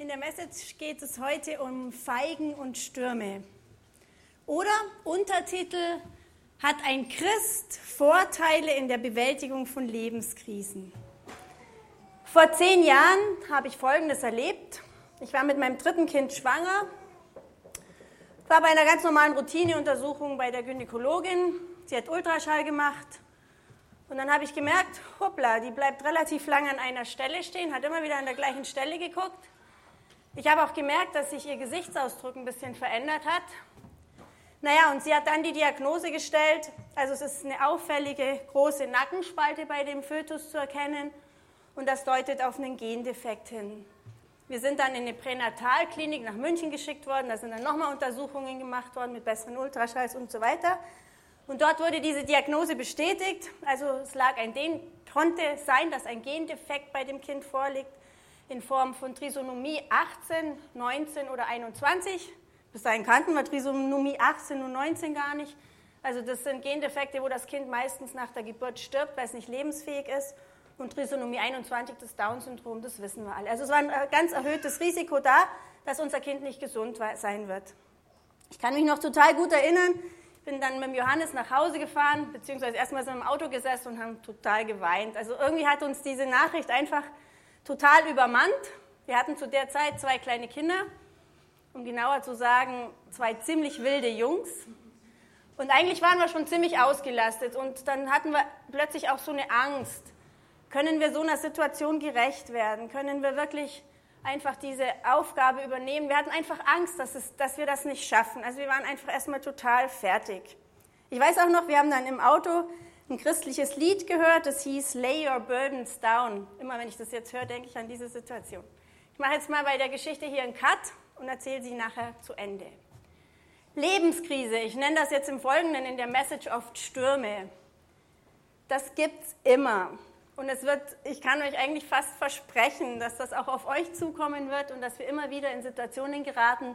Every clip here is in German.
In der Message geht es heute um Feigen und Stürme. Oder Untertitel Hat ein Christ Vorteile in der Bewältigung von Lebenskrisen? Vor zehn Jahren habe ich Folgendes erlebt. Ich war mit meinem dritten Kind schwanger, war bei einer ganz normalen Routineuntersuchung bei der Gynäkologin. Sie hat Ultraschall gemacht. Und dann habe ich gemerkt, hoppla, die bleibt relativ lange an einer Stelle stehen, hat immer wieder an der gleichen Stelle geguckt. Ich habe auch gemerkt, dass sich ihr Gesichtsausdruck ein bisschen verändert hat. Naja, und sie hat dann die Diagnose gestellt, also es ist eine auffällige große Nackenspalte bei dem Fötus zu erkennen und das deutet auf einen Gendefekt hin. Wir sind dann in eine Pränatalklinik nach München geschickt worden, da sind dann nochmal Untersuchungen gemacht worden mit besseren Ultraschalls und so weiter. Und dort wurde diese Diagnose bestätigt, also es lag ein, konnte sein, dass ein Gendefekt bei dem Kind vorliegt in Form von Trisonomie 18, 19 oder 21. Bis dahin kannten wir Trisonomie 18 und 19 gar nicht. Also das sind Gendefekte, wo das Kind meistens nach der Geburt stirbt, weil es nicht lebensfähig ist. Und Trisonomie 21, das Down-Syndrom, das wissen wir alle. Also es war ein ganz erhöhtes Risiko da, dass unser Kind nicht gesund sein wird. Ich kann mich noch total gut erinnern, bin dann mit dem Johannes nach Hause gefahren, beziehungsweise erstmal sind wir im Auto gesessen und haben total geweint. Also irgendwie hat uns diese Nachricht einfach total übermannt. Wir hatten zu der Zeit zwei kleine Kinder, um genauer zu sagen, zwei ziemlich wilde Jungs. Und eigentlich waren wir schon ziemlich ausgelastet und dann hatten wir plötzlich auch so eine Angst. Können wir so einer Situation gerecht werden? Können wir wirklich einfach diese Aufgabe übernehmen? Wir hatten einfach Angst, dass, es, dass wir das nicht schaffen. Also wir waren einfach erstmal total fertig. Ich weiß auch noch, wir haben dann im Auto ein christliches Lied gehört, das hieß Lay Your Burdens Down. Immer wenn ich das jetzt höre, denke ich an diese Situation. Ich mache jetzt mal bei der Geschichte hier einen Cut und erzähle sie nachher zu Ende. Lebenskrise, ich nenne das jetzt im Folgenden in der Message oft Stürme. Das gibt es immer. Und es wird, ich kann euch eigentlich fast versprechen, dass das auch auf euch zukommen wird und dass wir immer wieder in Situationen geraten,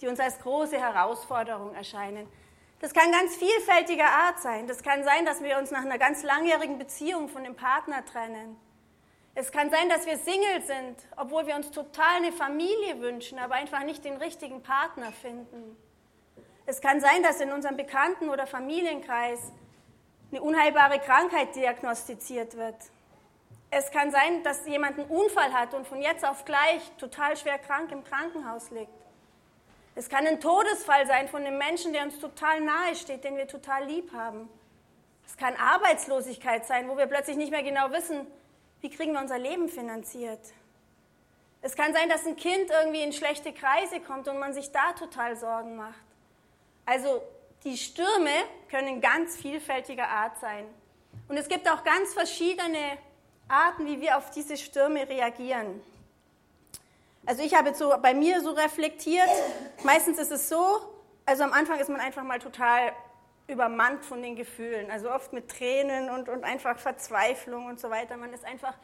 die uns als große Herausforderung erscheinen. Das kann ganz vielfältiger Art sein. Das kann sein, dass wir uns nach einer ganz langjährigen Beziehung von dem Partner trennen. Es kann sein, dass wir Single sind, obwohl wir uns total eine Familie wünschen, aber einfach nicht den richtigen Partner finden. Es kann sein, dass in unserem Bekannten- oder Familienkreis eine unheilbare Krankheit diagnostiziert wird. Es kann sein, dass jemand einen Unfall hat und von jetzt auf gleich total schwer krank im Krankenhaus liegt. Es kann ein Todesfall sein von einem Menschen, der uns total nahe steht, den wir total lieb haben. Es kann Arbeitslosigkeit sein, wo wir plötzlich nicht mehr genau wissen, wie kriegen wir unser Leben finanziert. Es kann sein, dass ein Kind irgendwie in schlechte Kreise kommt und man sich da total Sorgen macht. Also die Stürme können ganz vielfältiger Art sein. Und es gibt auch ganz verschiedene Arten, wie wir auf diese Stürme reagieren. Also ich habe jetzt so bei mir so reflektiert, meistens ist es so, also am Anfang ist man einfach mal total übermannt von den Gefühlen, also oft mit Tränen und, und einfach Verzweiflung und so weiter. Man ist einfach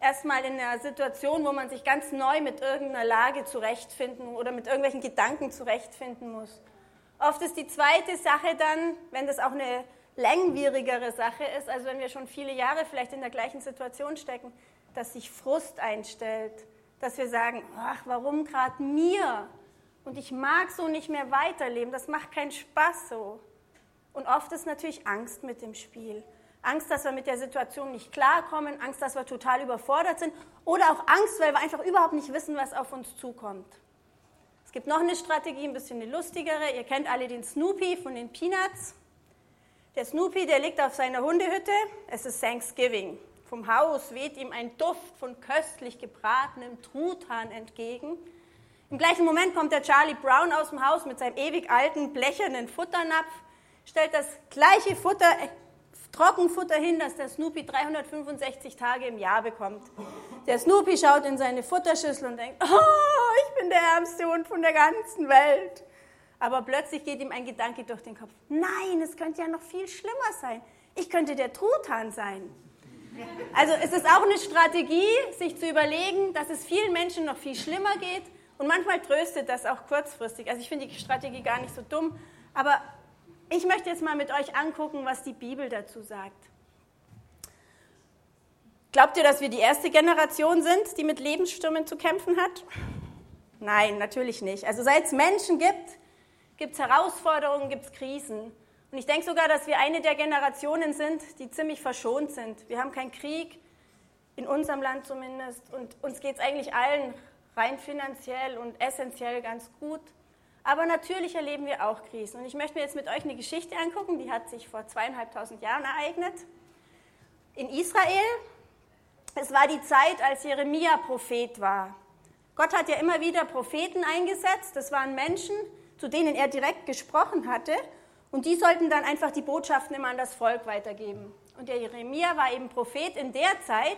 erstmal in einer Situation, wo man sich ganz neu mit irgendeiner Lage zurechtfinden oder mit irgendwelchen Gedanken zurechtfinden muss. Oft ist die zweite Sache dann, wenn das auch eine langwierigere Sache ist, also wenn wir schon viele Jahre vielleicht in der gleichen Situation stecken, dass sich Frust einstellt, dass wir sagen, ach, warum gerade mir? Und ich mag so nicht mehr weiterleben, das macht keinen Spaß so. Und oft ist natürlich Angst mit dem Spiel. Angst, dass wir mit der Situation nicht klarkommen, Angst, dass wir total überfordert sind oder auch Angst, weil wir einfach überhaupt nicht wissen, was auf uns zukommt. Es gibt noch eine Strategie, ein bisschen eine lustigere. Ihr kennt alle den Snoopy von den Peanuts. Der Snoopy, der liegt auf seiner Hundehütte. Es ist Thanksgiving. Vom Haus weht ihm ein Duft von köstlich gebratenem Truthahn entgegen. Im gleichen Moment kommt der Charlie Brown aus dem Haus mit seinem ewig alten blechernen Futternapf, stellt das gleiche Futter, äh, Trockenfutter hin, das der Snoopy 365 Tage im Jahr bekommt. Der Snoopy schaut in seine Futterschüssel und denkt, oh, ich bin der ärmste Hund von der ganzen Welt. Aber plötzlich geht ihm ein Gedanke durch den Kopf. Nein, es könnte ja noch viel schlimmer sein. Ich könnte der Truthahn sein. Also es ist auch eine Strategie, sich zu überlegen, dass es vielen Menschen noch viel schlimmer geht. Und manchmal tröstet das auch kurzfristig. Also ich finde die Strategie gar nicht so dumm. Aber ich möchte jetzt mal mit euch angucken, was die Bibel dazu sagt. Glaubt ihr, dass wir die erste Generation sind, die mit Lebensstürmen zu kämpfen hat? Nein, natürlich nicht. Also seit es Menschen gibt, gibt es Herausforderungen, gibt es Krisen. Und ich denke sogar, dass wir eine der Generationen sind, die ziemlich verschont sind. Wir haben keinen Krieg, in unserem Land zumindest. Und uns geht es eigentlich allen rein finanziell und essentiell ganz gut. Aber natürlich erleben wir auch Krisen. Und ich möchte mir jetzt mit euch eine Geschichte angucken, die hat sich vor zweieinhalbtausend Jahren ereignet. In Israel, es war die Zeit, als Jeremia Prophet war. Gott hat ja immer wieder Propheten eingesetzt. Das waren Menschen, zu denen er direkt gesprochen hatte. Und die sollten dann einfach die Botschaften immer an das Volk weitergeben. Und der Jeremia war eben Prophet in der Zeit,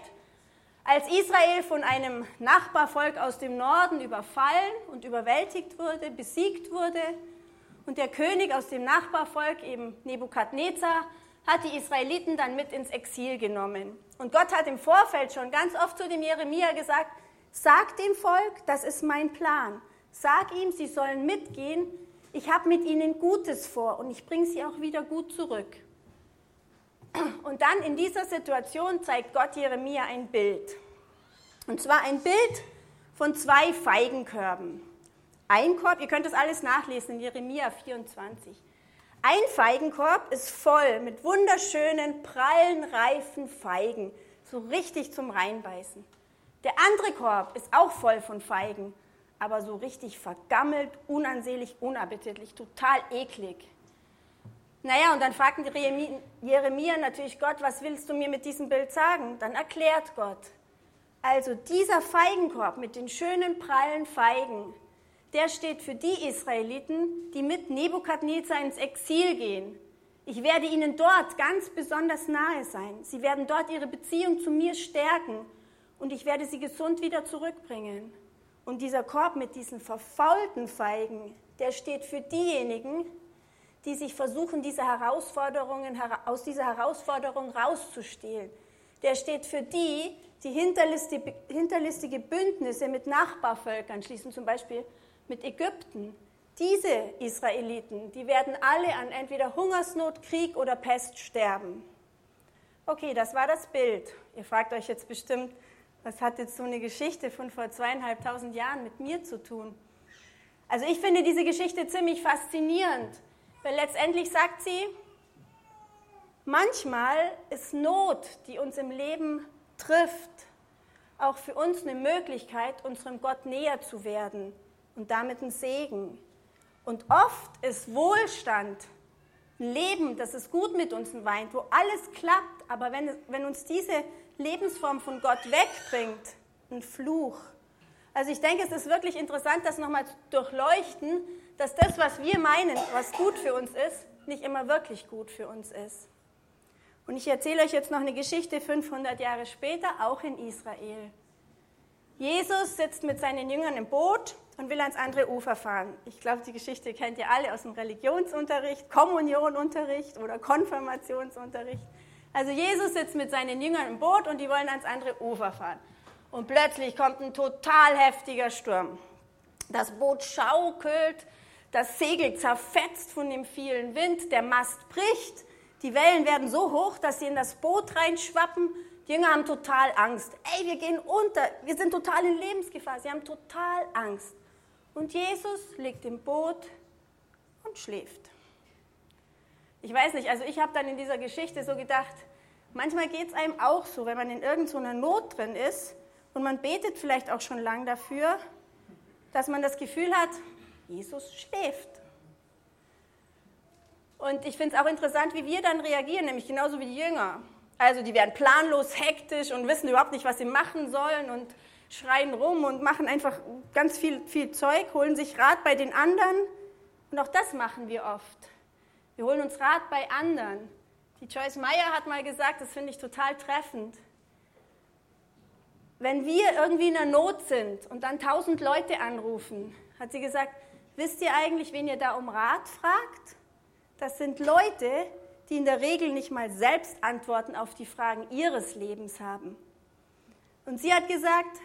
als Israel von einem Nachbarvolk aus dem Norden überfallen und überwältigt wurde, besiegt wurde. Und der König aus dem Nachbarvolk, eben Nebukadnezar, hat die Israeliten dann mit ins Exil genommen. Und Gott hat im Vorfeld schon ganz oft zu dem Jeremia gesagt, Sag dem Volk, das ist mein Plan. Sag ihm, sie sollen mitgehen. Ich habe mit ihnen Gutes vor und ich bringe sie auch wieder gut zurück. Und dann in dieser Situation zeigt Gott Jeremia ein Bild. Und zwar ein Bild von zwei Feigenkörben. Ein Korb, ihr könnt das alles nachlesen in Jeremia 24. Ein Feigenkorb ist voll mit wunderschönen, prallen, reifen Feigen, so richtig zum Reinbeißen. Der andere Korb ist auch voll von Feigen, aber so richtig vergammelt, unansehlich, unappetitlich, total eklig. Naja, und dann fragten Jeremia natürlich Gott, was willst du mir mit diesem Bild sagen? Dann erklärt Gott. Also dieser Feigenkorb mit den schönen prallen Feigen, der steht für die Israeliten, die mit Nebukadnezar ins Exil gehen. Ich werde ihnen dort ganz besonders nahe sein. Sie werden dort ihre Beziehung zu mir stärken und ich werde sie gesund wieder zurückbringen. Und dieser Korb mit diesen verfaulten Feigen, der steht für diejenigen, die sich versuchen, diese Herausforderungen, aus dieser Herausforderung rauszustehlen. Der steht für die, die hinterlistige, hinterlistige Bündnisse mit Nachbarvölkern schließen, zum Beispiel mit Ägypten. Diese Israeliten, die werden alle an entweder Hungersnot, Krieg oder Pest sterben. Okay, das war das Bild. Ihr fragt euch jetzt bestimmt, was hat jetzt so eine Geschichte von vor zweieinhalbtausend Jahren mit mir zu tun? Also ich finde diese Geschichte ziemlich faszinierend, weil letztendlich sagt sie, manchmal ist Not, die uns im Leben trifft, auch für uns eine Möglichkeit, unserem Gott näher zu werden und damit ein Segen. Und oft ist Wohlstand, ein Leben, das es gut mit uns weint, wo alles klappt, aber wenn, wenn uns diese Lebensform von Gott wegbringt, ein Fluch. Also ich denke, es ist wirklich interessant, das nochmal zu durchleuchten, dass das, was wir meinen, was gut für uns ist, nicht immer wirklich gut für uns ist. Und ich erzähle euch jetzt noch eine Geschichte 500 Jahre später, auch in Israel. Jesus sitzt mit seinen Jüngern im Boot und will ans andere Ufer fahren. Ich glaube, die Geschichte kennt ihr alle aus dem Religionsunterricht, Kommunionunterricht oder Konfirmationsunterricht. Also Jesus sitzt mit seinen Jüngern im Boot und die wollen ans andere Ufer fahren. Und plötzlich kommt ein total heftiger Sturm. Das Boot schaukelt, das Segel zerfetzt von dem vielen Wind, der Mast bricht, die Wellen werden so hoch, dass sie in das Boot reinschwappen. Die Jünger haben total Angst. Ey, wir gehen unter, wir sind total in Lebensgefahr. Sie haben total Angst. Und Jesus liegt im Boot und schläft. Ich weiß nicht, also ich habe dann in dieser Geschichte so gedacht, manchmal geht es einem auch so, wenn man in irgendeiner Not drin ist und man betet vielleicht auch schon lang dafür, dass man das Gefühl hat, Jesus schläft. Und ich finde es auch interessant, wie wir dann reagieren, nämlich genauso wie die Jünger. Also die werden planlos, hektisch und wissen überhaupt nicht, was sie machen sollen und schreien rum und machen einfach ganz viel, viel Zeug, holen sich Rat bei den anderen. Und auch das machen wir oft. Wir holen uns Rat bei anderen. Die Joyce Meyer hat mal gesagt, das finde ich total treffend. Wenn wir irgendwie in einer Not sind und dann tausend Leute anrufen, hat sie gesagt, wisst ihr eigentlich, wen ihr da um Rat fragt? Das sind Leute, die in der Regel nicht mal selbst Antworten auf die Fragen ihres Lebens haben. Und sie hat gesagt,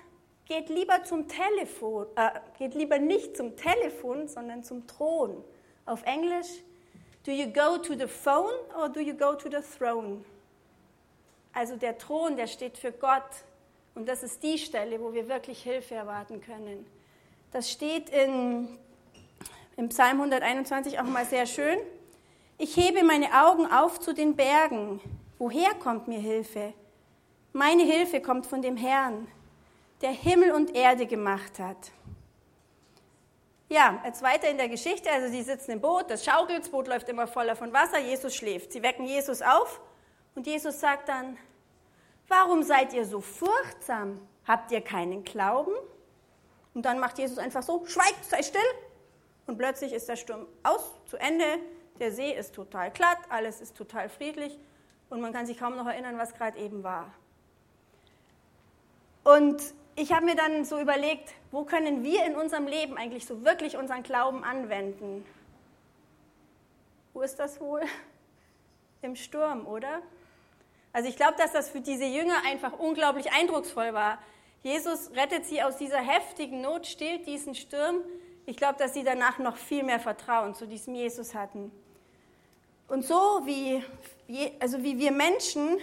geht lieber zum Telefon, äh, geht lieber nicht zum Telefon, sondern zum Thron. Auf Englisch, Do you go to the phone or do you go to the throne? Also der Thron, der steht für Gott und das ist die Stelle, wo wir wirklich Hilfe erwarten können. Das steht in, im Psalm 121 auch mal sehr schön. Ich hebe meine Augen auf zu den Bergen. Woher kommt mir Hilfe? Meine Hilfe kommt von dem Herrn, der Himmel und Erde gemacht hat. Ja, jetzt weiter in der Geschichte. Also sie sitzen im Boot, das schaukelt, das Boot läuft immer voller von Wasser, Jesus schläft. Sie wecken Jesus auf und Jesus sagt dann, warum seid ihr so furchtsam? Habt ihr keinen Glauben? Und dann macht Jesus einfach so, schweigt, sei still. Und plötzlich ist der Sturm aus, zu Ende. Der See ist total glatt, alles ist total friedlich und man kann sich kaum noch erinnern, was gerade eben war. Und ich habe mir dann so überlegt, wo können wir in unserem Leben eigentlich so wirklich unseren Glauben anwenden? Wo ist das wohl? Im Sturm, oder? Also ich glaube, dass das für diese Jünger einfach unglaublich eindrucksvoll war. Jesus rettet sie aus dieser heftigen Not, stillt diesen Sturm. Ich glaube, dass sie danach noch viel mehr Vertrauen zu diesem Jesus hatten. Und so wie, also wie wir Menschen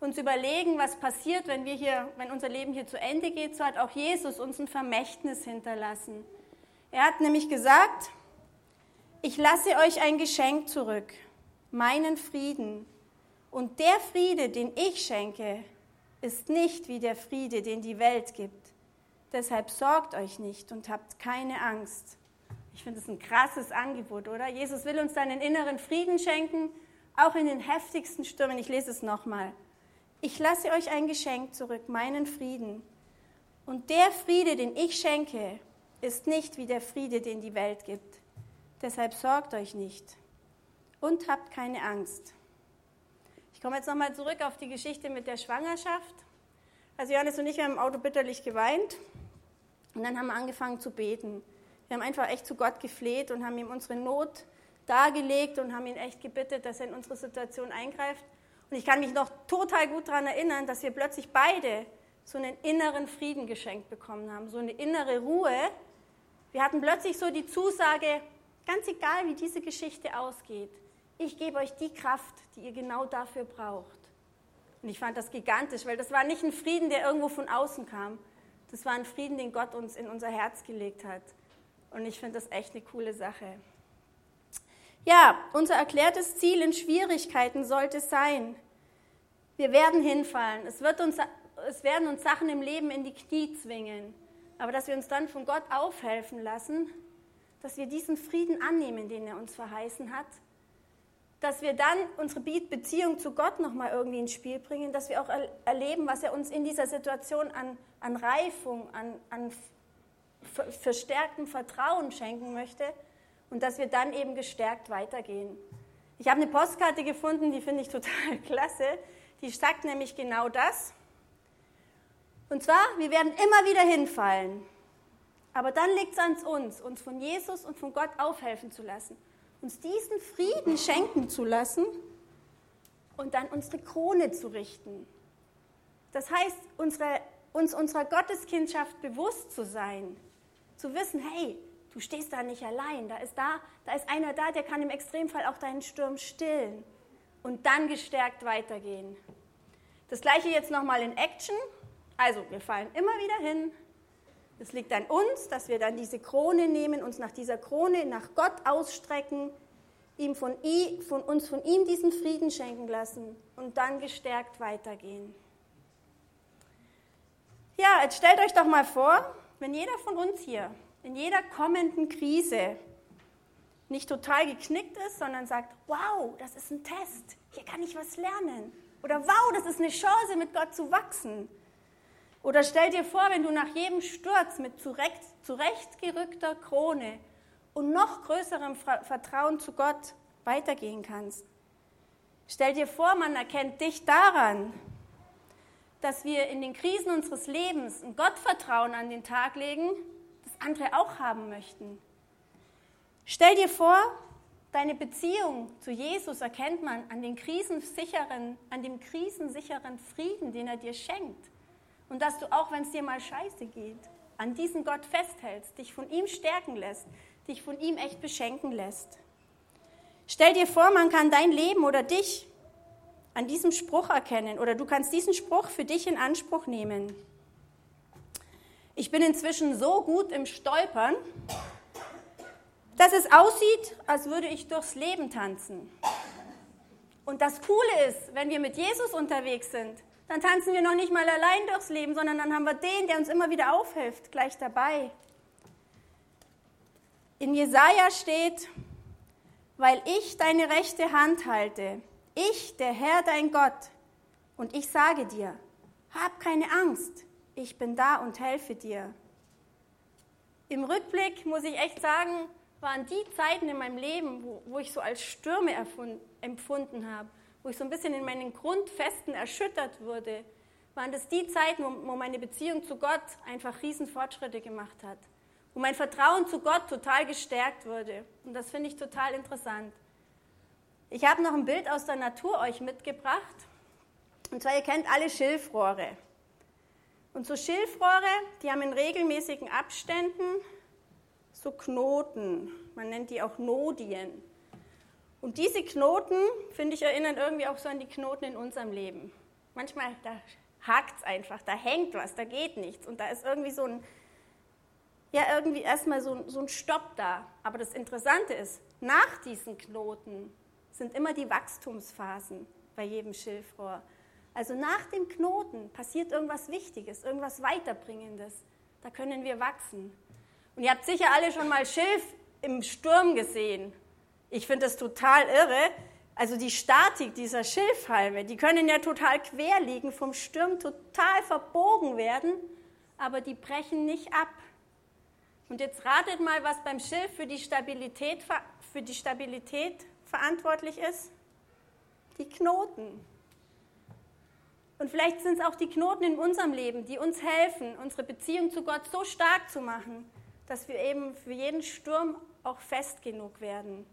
uns überlegen, was passiert, wenn, wir hier, wenn unser Leben hier zu Ende geht, so hat auch Jesus uns ein Vermächtnis hinterlassen. Er hat nämlich gesagt, ich lasse euch ein Geschenk zurück, meinen Frieden. Und der Friede, den ich schenke, ist nicht wie der Friede, den die Welt gibt. Deshalb sorgt euch nicht und habt keine Angst. Ich finde es ein krasses Angebot, oder? Jesus will uns seinen inneren Frieden schenken, auch in den heftigsten Stürmen. Ich lese es nochmal. Ich lasse euch ein Geschenk zurück, meinen Frieden. Und der Friede, den ich schenke, ist nicht wie der Friede, den die Welt gibt. Deshalb sorgt euch nicht und habt keine Angst. Ich komme jetzt nochmal zurück auf die Geschichte mit der Schwangerschaft. Also Johannes und ich haben im Auto bitterlich geweint und dann haben wir angefangen zu beten. Wir haben einfach echt zu Gott gefleht und haben ihm unsere Not dargelegt und haben ihn echt gebittet, dass er in unsere Situation eingreift. Und ich kann mich noch total gut daran erinnern, dass wir plötzlich beide so einen inneren Frieden geschenkt bekommen haben, so eine innere Ruhe. Wir hatten plötzlich so die Zusage, ganz egal wie diese Geschichte ausgeht, ich gebe euch die Kraft, die ihr genau dafür braucht. Und ich fand das gigantisch, weil das war nicht ein Frieden, der irgendwo von außen kam. Das war ein Frieden, den Gott uns in unser Herz gelegt hat. Und ich finde das echt eine coole Sache. Ja, unser erklärtes Ziel in Schwierigkeiten sollte sein, wir werden hinfallen. Es, wird uns, es werden uns Sachen im Leben in die Knie zwingen. Aber dass wir uns dann von Gott aufhelfen lassen, dass wir diesen Frieden annehmen, den er uns verheißen hat, dass wir dann unsere Beziehung zu Gott nochmal irgendwie ins Spiel bringen, dass wir auch erleben, was er uns in dieser Situation an, an Reifung, an, an verstärktem Vertrauen schenken möchte und dass wir dann eben gestärkt weitergehen. Ich habe eine Postkarte gefunden, die finde ich total klasse. Die sagt nämlich genau das. Und zwar, wir werden immer wieder hinfallen. Aber dann liegt es an uns, uns von Jesus und von Gott aufhelfen zu lassen, uns diesen Frieden schenken zu lassen und dann unsere Krone zu richten. Das heißt, unsere, uns unserer Gotteskindschaft bewusst zu sein, zu wissen, hey, du stehst da nicht allein, da ist, da, da ist einer da, der kann im Extremfall auch deinen Sturm stillen und dann gestärkt weitergehen. Das gleiche jetzt nochmal in Action. Also wir fallen immer wieder hin. Es liegt an uns, dass wir dann diese Krone nehmen, uns nach dieser Krone nach Gott ausstrecken, ihm von, von uns von ihm diesen Frieden schenken lassen und dann gestärkt weitergehen. Ja, jetzt stellt euch doch mal vor, wenn jeder von uns hier in jeder kommenden Krise nicht total geknickt ist, sondern sagt, wow, das ist ein Test, hier kann ich was lernen. Oder wow, das ist eine Chance, mit Gott zu wachsen. Oder stell dir vor, wenn du nach jedem Sturz mit zurecht, zurechtgerückter Krone und noch größerem Vertrauen zu Gott weitergehen kannst. Stell dir vor, man erkennt dich daran, dass wir in den Krisen unseres Lebens ein Gottvertrauen an den Tag legen, andere auch haben möchten. Stell dir vor, deine Beziehung zu Jesus erkennt man an, den krisensicheren, an dem krisensicheren Frieden, den er dir schenkt. Und dass du auch, wenn es dir mal scheiße geht, an diesen Gott festhältst, dich von ihm stärken lässt, dich von ihm echt beschenken lässt. Stell dir vor, man kann dein Leben oder dich an diesem Spruch erkennen oder du kannst diesen Spruch für dich in Anspruch nehmen. Ich bin inzwischen so gut im Stolpern, dass es aussieht, als würde ich durchs Leben tanzen. Und das Coole ist, wenn wir mit Jesus unterwegs sind, dann tanzen wir noch nicht mal allein durchs Leben, sondern dann haben wir den, der uns immer wieder aufhilft, gleich dabei. In Jesaja steht, weil ich deine rechte Hand halte, ich, der Herr, dein Gott, und ich sage dir, hab keine Angst, ich bin da und helfe dir. Im Rückblick muss ich echt sagen, waren die Zeiten in meinem Leben, wo, wo ich so als Stürme empfunden habe, wo ich so ein bisschen in meinen Grundfesten erschüttert wurde, waren das die Zeiten, wo, wo meine Beziehung zu Gott einfach Riesenfortschritte gemacht hat, wo mein Vertrauen zu Gott total gestärkt wurde. Und das finde ich total interessant. Ich habe noch ein Bild aus der Natur euch mitgebracht. Und zwar, ihr kennt alle Schilfrohre. Und so Schilfrohre, die haben in regelmäßigen Abständen so Knoten. Man nennt die auch Nodien. Und diese Knoten, finde ich, erinnern irgendwie auch so an die Knoten in unserem Leben. Manchmal, da hakt es einfach, da hängt was, da geht nichts. Und da ist irgendwie so ein, ja, irgendwie erstmal so, so ein Stopp da. Aber das Interessante ist, nach diesen Knoten sind immer die Wachstumsphasen bei jedem Schilfrohr. Also nach dem Knoten passiert irgendwas Wichtiges, irgendwas Weiterbringendes. Da können wir wachsen. Und ihr habt sicher alle schon mal Schilf im Sturm gesehen. Ich finde das total irre. Also die Statik dieser Schilfhalme, die können ja total quer liegen, vom Sturm total verbogen werden, aber die brechen nicht ab. Und jetzt ratet mal, was beim Schilf für die Stabilität, für die Stabilität verantwortlich ist. Die Knoten. Und vielleicht sind es auch die Knoten in unserem Leben, die uns helfen, unsere Beziehung zu Gott so stark zu machen, dass wir eben für jeden Sturm auch fest genug werden.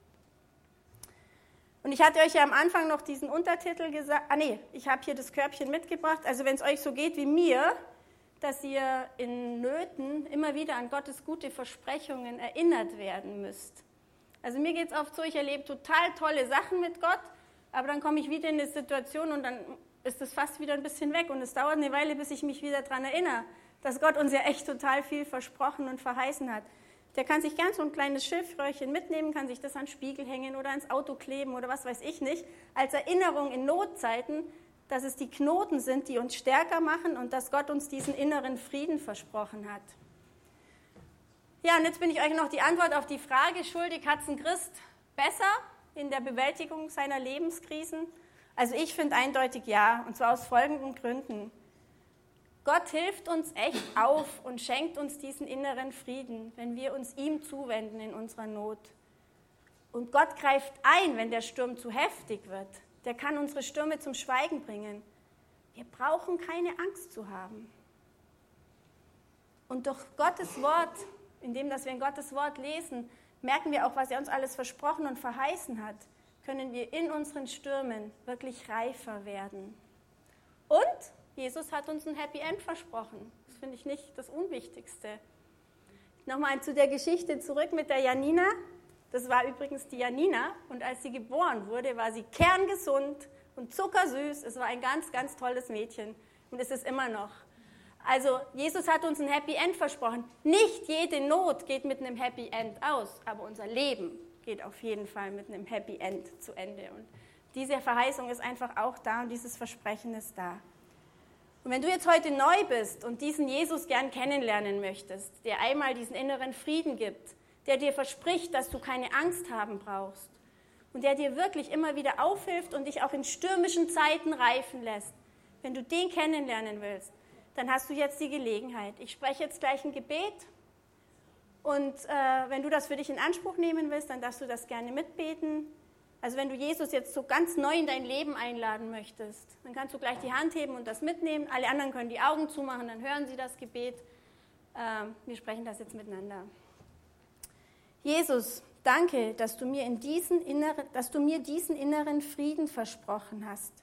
Und ich hatte euch ja am Anfang noch diesen Untertitel gesagt, ah nee, ich habe hier das Körbchen mitgebracht. Also wenn es euch so geht wie mir, dass ihr in Nöten immer wieder an Gottes gute Versprechungen erinnert werden müsst. Also mir geht es oft so, ich erlebe total tolle Sachen mit Gott, aber dann komme ich wieder in eine Situation und dann ist es fast wieder ein bisschen weg und es dauert eine Weile, bis ich mich wieder daran erinnere dass Gott uns ja echt total viel versprochen und verheißen hat. Der kann sich gern so ein kleines Schilfröhrchen mitnehmen, kann sich das an Spiegel hängen oder ans Auto kleben oder was weiß ich nicht, als Erinnerung in Notzeiten, dass es die Knoten sind, die uns stärker machen und dass Gott uns diesen inneren Frieden versprochen hat. Ja, und jetzt bin ich euch noch die Antwort auf die Frage schuldig, hat es ein Christ besser in der Bewältigung seiner Lebenskrisen? Also ich finde eindeutig ja, und zwar aus folgenden Gründen. Gott hilft uns echt auf und schenkt uns diesen inneren Frieden, wenn wir uns ihm zuwenden in unserer Not. Und Gott greift ein, wenn der Sturm zu heftig wird. Der kann unsere Stürme zum Schweigen bringen. Wir brauchen keine Angst zu haben. Und durch Gottes Wort, indem dass wir in Gottes Wort lesen, merken wir auch, was er uns alles versprochen und verheißen hat, können wir in unseren Stürmen wirklich reifer werden. Und Jesus hat uns ein Happy End versprochen. Das finde ich nicht das Unwichtigste. Nochmal zu der Geschichte zurück mit der Janina. Das war übrigens die Janina und als sie geboren wurde, war sie kerngesund und zuckersüß. Es war ein ganz, ganz tolles Mädchen und es ist immer noch. Also Jesus hat uns ein Happy End versprochen. Nicht jede Not geht mit einem Happy End aus, aber unser Leben geht auf jeden Fall mit einem Happy End zu Ende. Und diese Verheißung ist einfach auch da und dieses Versprechen ist da. Und wenn du jetzt heute neu bist und diesen Jesus gern kennenlernen möchtest, der einmal diesen inneren Frieden gibt, der dir verspricht, dass du keine Angst haben brauchst und der dir wirklich immer wieder aufhilft und dich auch in stürmischen Zeiten reifen lässt, wenn du den kennenlernen willst, dann hast du jetzt die Gelegenheit. Ich spreche jetzt gleich ein Gebet und äh, wenn du das für dich in Anspruch nehmen willst, dann darfst du das gerne mitbeten. Also wenn du Jesus jetzt so ganz neu in dein Leben einladen möchtest, dann kannst du gleich die Hand heben und das mitnehmen. Alle anderen können die Augen zumachen, dann hören sie das Gebet. Ähm, wir sprechen das jetzt miteinander. Jesus, danke, dass du, mir in diesen inneren, dass du mir diesen inneren Frieden versprochen hast.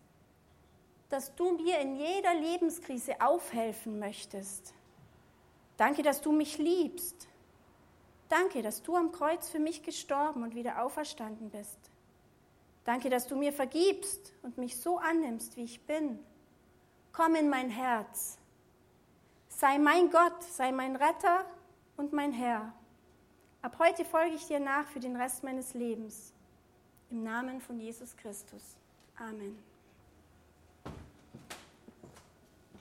Dass du mir in jeder Lebenskrise aufhelfen möchtest. Danke, dass du mich liebst. Danke, dass du am Kreuz für mich gestorben und wieder auferstanden bist. Danke, dass du mir vergibst und mich so annimmst, wie ich bin. Komm in mein Herz. sei mein Gott, sei mein Retter und mein Herr. Ab heute folge ich dir nach für den Rest meines Lebens. Im Namen von Jesus Christus. Amen.